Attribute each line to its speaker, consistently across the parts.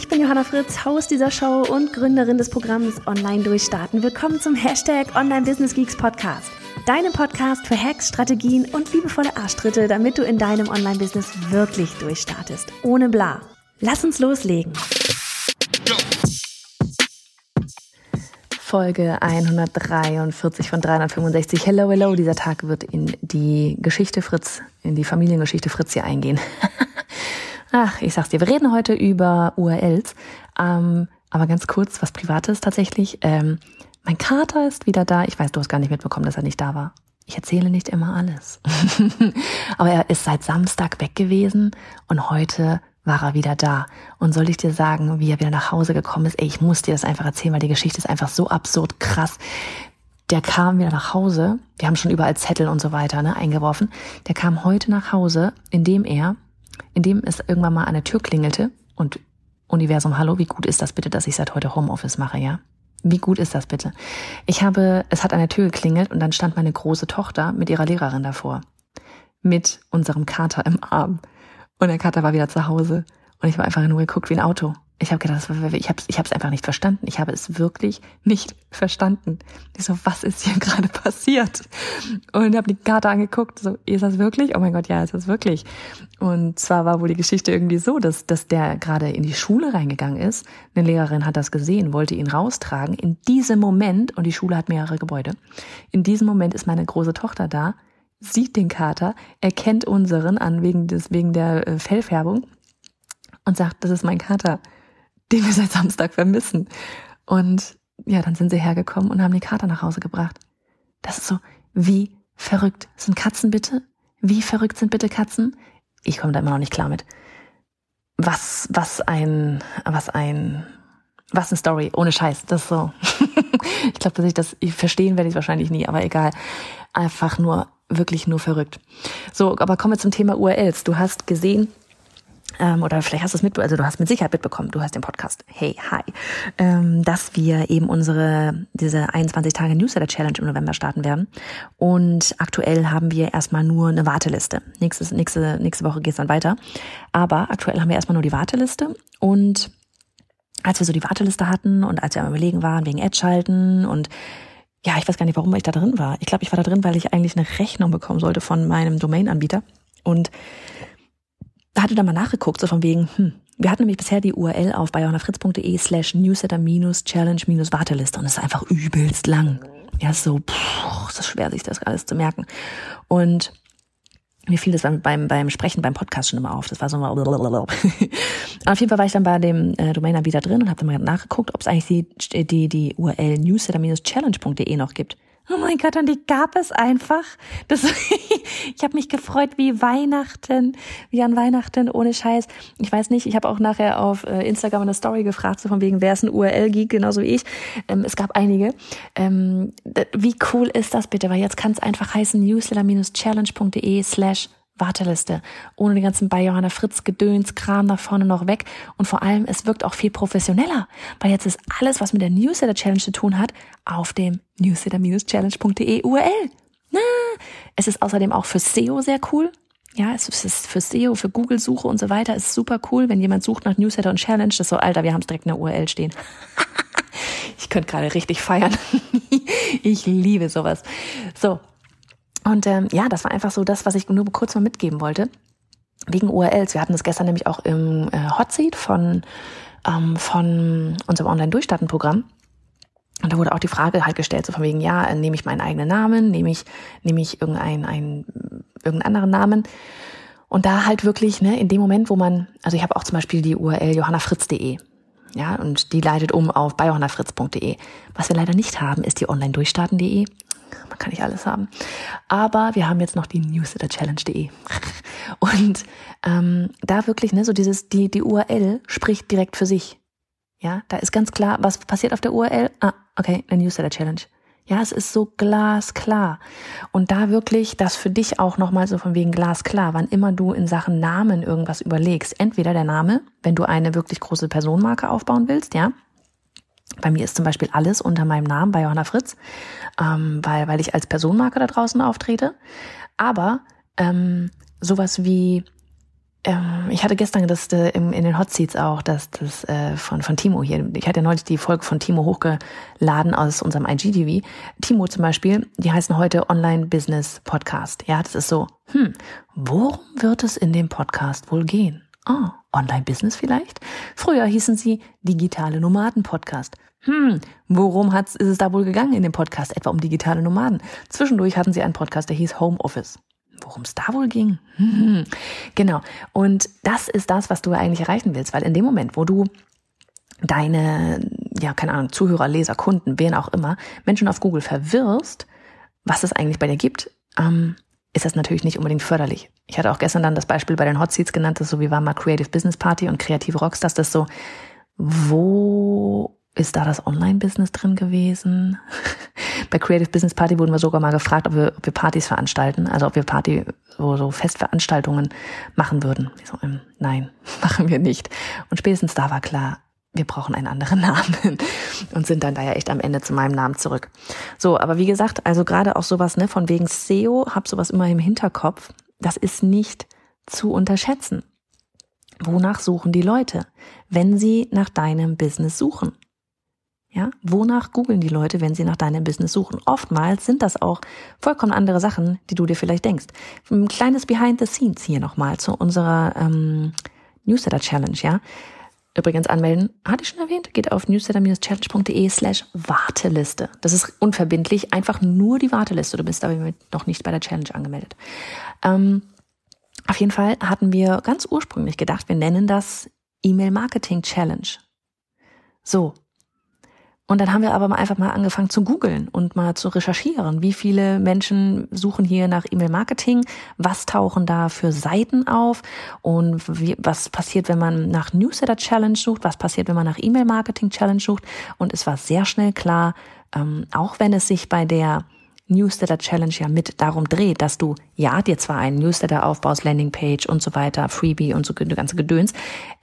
Speaker 1: Ich bin Johanna Fritz, Haus dieser Show und Gründerin des Programms Online Durchstarten. Willkommen zum Hashtag Online Business Geeks Podcast. Deinem Podcast für Hacks, Strategien und liebevolle Arschtritte, damit du in deinem Online-Business wirklich durchstartest. Ohne bla. Lass uns loslegen. Folge 143 von 365. Hello, hello. Dieser Tag wird in die Geschichte Fritz, in die Familiengeschichte Fritz hier eingehen. Ach, ich sag's dir, wir reden heute über URLs. Ähm, aber ganz kurz, was Privates tatsächlich. Ähm, mein Kater ist wieder da. Ich weiß, du hast gar nicht mitbekommen, dass er nicht da war. Ich erzähle nicht immer alles. aber er ist seit Samstag weg gewesen und heute war er wieder da. Und soll ich dir sagen, wie er wieder nach Hause gekommen ist? Ey, ich muss dir das einfach erzählen, weil die Geschichte ist einfach so absurd krass. Der kam wieder nach Hause. Wir haben schon überall Zettel und so weiter ne, eingeworfen. Der kam heute nach Hause, indem er in dem es irgendwann mal an der Tür klingelte und Universum, hallo, wie gut ist das bitte, dass ich seit heute Homeoffice mache, ja? Wie gut ist das bitte? Ich habe, es hat an der Tür geklingelt und dann stand meine große Tochter mit ihrer Lehrerin davor. Mit unserem Kater im Arm. Und der Kater war wieder zu Hause. Und ich war einfach nur geguckt wie ein Auto. Ich habe gedacht, ich habe ich es einfach nicht verstanden. Ich habe es wirklich nicht verstanden. Ich so, was ist hier gerade passiert? Und habe die Karte angeguckt, so, ist das wirklich? Oh mein Gott, ja, ist das wirklich. Und zwar war wohl die Geschichte irgendwie so, dass, dass der gerade in die Schule reingegangen ist. Eine Lehrerin hat das gesehen, wollte ihn raustragen. In diesem Moment, und die Schule hat mehrere Gebäude, in diesem Moment ist meine große Tochter da, sieht den Kater, erkennt unseren an wegen des, wegen der äh, Fellfärbung und sagt, das ist mein Kater den wir seit Samstag vermissen. Und ja, dann sind sie hergekommen und haben die Kater nach Hause gebracht. Das ist so, wie verrückt sind Katzen bitte? Wie verrückt sind bitte Katzen? Ich komme da immer noch nicht klar mit. Was, was ein, was ein, was eine Story, ohne Scheiß. Das ist so. ich glaube, dass ich das ich verstehen werde ich wahrscheinlich nie, aber egal. Einfach nur, wirklich nur verrückt. So, aber kommen wir zum Thema URLs. Du hast gesehen, ähm, oder vielleicht hast du es mit, also du hast mit Sicherheit mitbekommen, du hast den Podcast, hey, hi, ähm, dass wir eben unsere, diese 21 Tage Newsletter Challenge im November starten werden. Und aktuell haben wir erstmal nur eine Warteliste. Nächstes, nächste, nächste Woche geht es dann weiter. Aber aktuell haben wir erstmal nur die Warteliste und als wir so die Warteliste hatten und als wir am überlegen waren wegen Ad schalten und ja, ich weiß gar nicht, warum ich da drin war. Ich glaube, ich war da drin, weil ich eigentlich eine Rechnung bekommen sollte von meinem Domain-Anbieter. Und hatte da mal nachgeguckt, so von wegen, hm, wir hatten nämlich bisher die URL auf bayonafritz.de slash newsletter-challenge-warteliste und es ist einfach übelst lang. Ja, so, puh, ist das schwer, sich das alles zu merken. Und mir fiel das beim, beim Sprechen, beim Podcast schon immer auf. Das war so mal. auf jeden Fall war ich dann bei dem äh, Domainer-Anbieter drin und habe dann mal nachgeguckt, ob es eigentlich die, die, die URL newsletter-challenge.de noch gibt. Oh mein Gott, und die gab es einfach. Das, ich habe mich gefreut wie Weihnachten, wie an Weihnachten, ohne Scheiß. Ich weiß nicht, ich habe auch nachher auf äh, Instagram eine Story gefragt, so von wegen, wer ist ein URL-Geek, genauso wie ich. Ähm, es gab einige. Ähm, wie cool ist das bitte? Weil jetzt kann es einfach heißen newsletter-challenge.de slash Warteliste. Ohne den ganzen bei Johanna Fritz Gedöns, Kram nach vorne noch weg. Und vor allem, es wirkt auch viel professioneller. Weil jetzt ist alles, was mit der Newsletter Challenge zu tun hat, auf dem newsletter-challenge.de URL. Na, es ist außerdem auch für SEO sehr cool. Ja, es ist für SEO, für Google-Suche und so weiter. Es ist super cool, wenn jemand sucht nach Newsletter und Challenge. Das so, Alter, wir haben es direkt in der URL stehen. ich könnte gerade richtig feiern. ich liebe sowas. So, und ähm, ja, das war einfach so das, was ich nur kurz mal mitgeben wollte. Wegen URLs. Wir hatten das gestern nämlich auch im äh, Hot Seat von, ähm, von unserem Online-Durchstarten-Programm. Und da wurde auch die Frage halt gestellt, so von wegen, ja, äh, nehme ich meinen eigenen Namen, nehme ich, nehme ich irgendeinen, einen, irgendeinen anderen Namen. Und da halt wirklich, ne, in dem Moment, wo man, also ich habe auch zum Beispiel die URL johannafritz.de. Ja, und die leitet um auf bei johannafritz.de. Was wir leider nicht haben, ist die online-durchstarten.de man kann nicht alles haben. Aber wir haben jetzt noch die newsletterchallenge.de. Und ähm, da wirklich, ne, so dieses, die, die URL spricht direkt für sich. Ja, da ist ganz klar, was passiert auf der URL. Ah, okay, eine Newsletter Challenge. Ja, es ist so glasklar. Und da wirklich das für dich auch nochmal so von wegen glasklar, wann immer du in Sachen Namen irgendwas überlegst. Entweder der Name, wenn du eine wirklich große Personenmarke aufbauen willst, ja. Bei mir ist zum Beispiel alles unter meinem Namen bei Johanna Fritz, ähm, weil, weil ich als Personenmarke da draußen auftrete. Aber ähm, sowas wie ähm, ich hatte gestern das äh, in, in den Hot Seats auch, das, das äh, von, von Timo hier. Ich hatte ja neulich die Folge von Timo hochgeladen aus unserem IGTV. Timo zum Beispiel, die heißen heute Online Business Podcast. Ja, das ist so, hm, worum wird es in dem Podcast wohl gehen? Oh, Online Business vielleicht? Früher hießen sie Digitale Nomaden Podcast. Hm, worum hat's, ist es da wohl gegangen in dem Podcast? Etwa um digitale Nomaden. Zwischendurch hatten sie einen Podcast, der hieß Home Office worum es da wohl ging. genau. Und das ist das, was du eigentlich erreichen willst, weil in dem Moment, wo du deine, ja, keine Ahnung, Zuhörer, Leser, Kunden, wen auch immer, Menschen auf Google verwirrst, was es eigentlich bei dir gibt, ähm, ist das natürlich nicht unbedingt förderlich. Ich hatte auch gestern dann das Beispiel bei den Hot Seats genannt, das so wie war mal Creative Business Party und kreative Rockstars, das so, wo ist da das Online-Business drin gewesen? Bei Creative Business Party wurden wir sogar mal gefragt, ob wir, ob wir Partys veranstalten, also ob wir Party, so, so Festveranstaltungen machen würden. So, ähm, nein, machen wir nicht. Und spätestens da war klar, wir brauchen einen anderen Namen und sind dann da ja echt am Ende zu meinem Namen zurück. So, aber wie gesagt, also gerade auch sowas, ne, von wegen SEO, hab sowas immer im Hinterkopf. Das ist nicht zu unterschätzen. Wonach suchen die Leute, wenn sie nach deinem Business suchen? Ja, wonach googeln die Leute, wenn sie nach deinem Business suchen? Oftmals sind das auch vollkommen andere Sachen, die du dir vielleicht denkst. Ein kleines Behind the Scenes hier nochmal zu unserer ähm, Newsletter Challenge, ja. Übrigens anmelden, hatte ich schon erwähnt, geht auf newsletter-challenge.de slash Warteliste. Das ist unverbindlich, einfach nur die Warteliste. Du bist aber noch nicht bei der Challenge angemeldet. Ähm, auf jeden Fall hatten wir ganz ursprünglich gedacht, wir nennen das E-Mail Marketing Challenge. So, und dann haben wir aber einfach mal angefangen zu googeln und mal zu recherchieren. Wie viele Menschen suchen hier nach E-Mail-Marketing? Was tauchen da für Seiten auf? Und wie, was passiert, wenn man nach Newsletter Challenge sucht? Was passiert, wenn man nach E-Mail-Marketing Challenge sucht? Und es war sehr schnell klar, ähm, auch wenn es sich bei der Newsletter Challenge ja mit darum dreht, dass du ja dir zwar einen Newsletter aufbaust, Landingpage und so weiter, Freebie und so ganze Gedöns.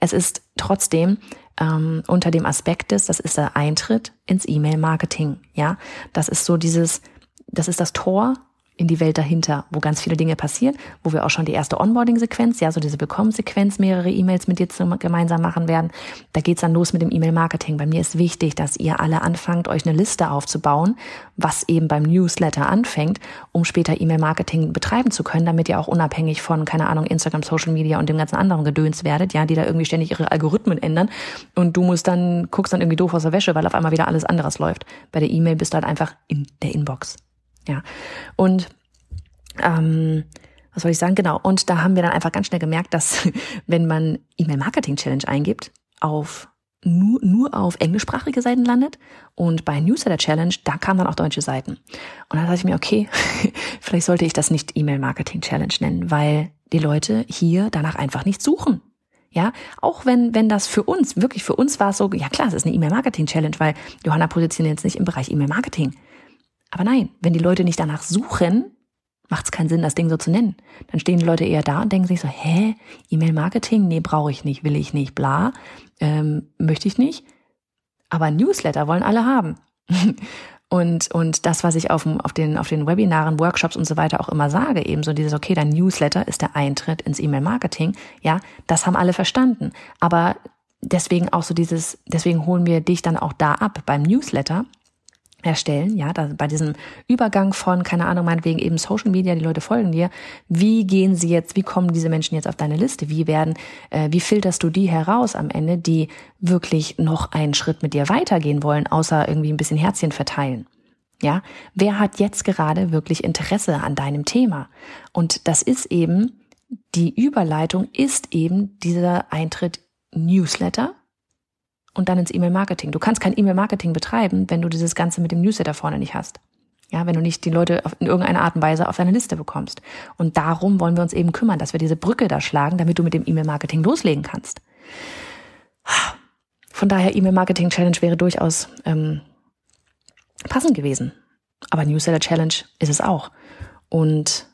Speaker 1: Es ist trotzdem ähm, unter dem Aspekt ist, das ist der Eintritt ins E-Mail-Marketing. Ja, das ist so dieses, das ist das Tor in die Welt dahinter, wo ganz viele Dinge passieren, wo wir auch schon die erste Onboarding-Sequenz, ja, so diese Bekommen-Sequenz, mehrere E-Mails mit dir gemeinsam machen werden. Da geht's dann los mit dem E-Mail-Marketing. Bei mir ist wichtig, dass ihr alle anfangt, euch eine Liste aufzubauen, was eben beim Newsletter anfängt, um später E-Mail-Marketing betreiben zu können, damit ihr auch unabhängig von, keine Ahnung, Instagram, Social Media und dem ganzen anderen Gedöns werdet, ja, die da irgendwie ständig ihre Algorithmen ändern und du musst dann, guckst dann irgendwie doof aus der Wäsche, weil auf einmal wieder alles anderes läuft. Bei der E-Mail bist du halt einfach in der Inbox. Ja. Und ähm, was soll ich sagen? Genau. Und da haben wir dann einfach ganz schnell gemerkt, dass wenn man E-Mail-Marketing-Challenge eingibt, auf nur, nur auf englischsprachige Seiten landet und bei Newsletter Challenge, da kamen dann auch deutsche Seiten. Und dann dachte ich mir, okay, vielleicht sollte ich das nicht E-Mail Marketing Challenge nennen, weil die Leute hier danach einfach nicht suchen. Ja, auch wenn, wenn das für uns, wirklich für uns war es so, ja klar, es ist eine E-Mail Marketing Challenge, weil Johanna positioniert jetzt nicht im Bereich E-Mail Marketing. Aber nein, wenn die Leute nicht danach suchen, macht es keinen Sinn, das Ding so zu nennen. Dann stehen die Leute eher da und denken sich so, hä, E-Mail-Marketing? Nee, brauche ich nicht, will ich nicht, bla, ähm, möchte ich nicht. Aber Newsletter wollen alle haben. und, und das, was ich auf, auf, den, auf den Webinaren, Workshops und so weiter auch immer sage, eben so dieses, okay, dein Newsletter ist der Eintritt ins E-Mail-Marketing, ja, das haben alle verstanden. Aber deswegen auch so dieses, deswegen holen wir dich dann auch da ab beim Newsletter, erstellen, ja, da, bei diesem Übergang von, keine Ahnung, meinetwegen eben Social Media, die Leute folgen dir, wie gehen sie jetzt, wie kommen diese Menschen jetzt auf deine Liste, wie werden, äh, wie filterst du die heraus am Ende, die wirklich noch einen Schritt mit dir weitergehen wollen, außer irgendwie ein bisschen Herzchen verteilen. Ja, wer hat jetzt gerade wirklich Interesse an deinem Thema? Und das ist eben, die Überleitung ist eben dieser Eintritt Newsletter, und dann ins E-Mail-Marketing. Du kannst kein E-Mail-Marketing betreiben, wenn du dieses Ganze mit dem Newsletter vorne nicht hast. Ja, wenn du nicht die Leute in irgendeiner Art und Weise auf deine Liste bekommst. Und darum wollen wir uns eben kümmern, dass wir diese Brücke da schlagen, damit du mit dem E-Mail-Marketing loslegen kannst. Von daher, E-Mail-Marketing-Challenge wäre durchaus ähm, passend gewesen. Aber Newsletter-Challenge ist es auch. Und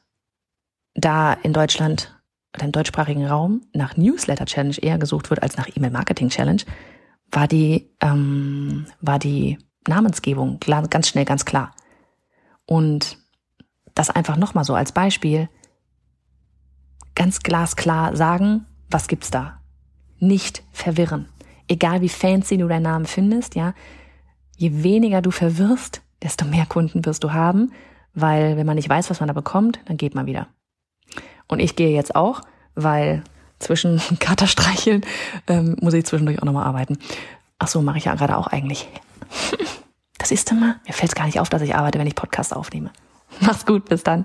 Speaker 1: da in Deutschland oder im deutschsprachigen Raum nach Newsletter-Challenge eher gesucht wird als nach E-Mail-Marketing-Challenge, war die, ähm, war die Namensgebung ganz schnell ganz klar. Und das einfach nochmal so als Beispiel, ganz glasklar sagen, was gibt's da? Nicht verwirren. Egal wie fancy du deinen Namen findest, ja, je weniger du verwirrst, desto mehr Kunden wirst du haben, weil wenn man nicht weiß, was man da bekommt, dann geht man wieder. Und ich gehe jetzt auch, weil zwischen Katerstreicheln ähm, muss ich zwischendurch auch nochmal arbeiten. Ach so, mache ich ja gerade auch eigentlich. Das ist immer, mir fällt es gar nicht auf, dass ich arbeite, wenn ich Podcast aufnehme. Mach's gut, bis dann.